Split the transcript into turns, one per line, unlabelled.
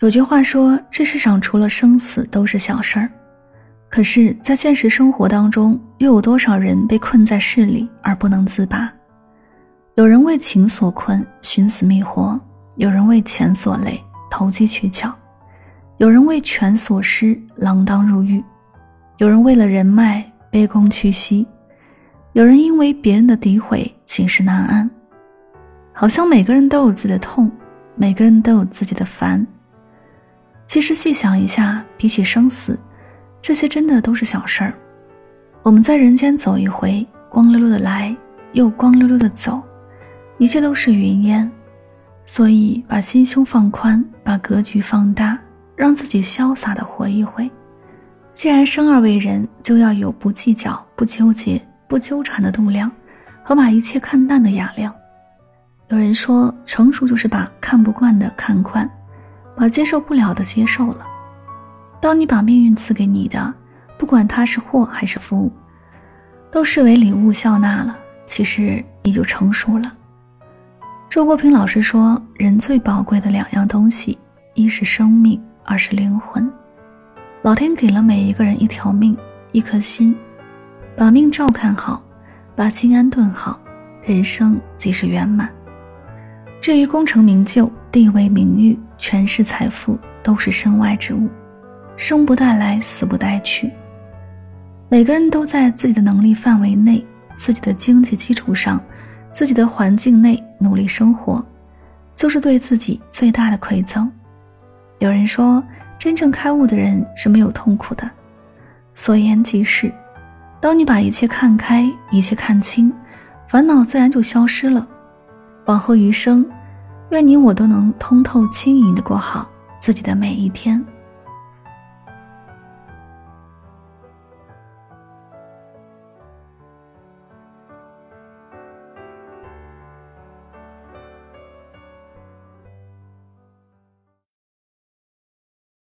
有句话说，这世上除了生死都是小事儿。可是，在现实生活当中，又有多少人被困在事里而不能自拔？有人为情所困，寻死觅活；有人为钱所累，投机取巧；有人为权所失，锒铛入狱；有人为了人脉，卑躬屈膝；有人因为别人的诋毁，寝食难安。好像每个人都有自己的痛，每个人都有自己的烦。其实细想一下，比起生死，这些真的都是小事儿。我们在人间走一回，光溜溜的来，又光溜溜的走，一切都是云烟。所以，把心胸放宽，把格局放大，让自己潇洒的活一回。既然生而为人，就要有不计较、不纠结、不纠缠的度量，和把一切看淡的雅量。有人说，成熟就是把看不惯的看宽，把接受不了的接受了。当你把命运赐给你的，不管它是祸还是福，都视为礼物笑纳了，其实你就成熟了。周国平老师说，人最宝贵的两样东西，一是生命，二是灵魂。老天给了每一个人一条命，一颗心，把命照看好，把心安顿好，人生即是圆满。至于功成名就、地位名誉、权势财富，都是身外之物，生不带来，死不带去。每个人都在自己的能力范围内、自己的经济基础上、自己的环境内努力生活，就是对自己最大的馈赠。有人说，真正开悟的人是没有痛苦的，所言即是。当你把一切看开，一切看清，烦恼自然就消失了。往后余生。愿你我都能通透轻盈的过好自己的每一天。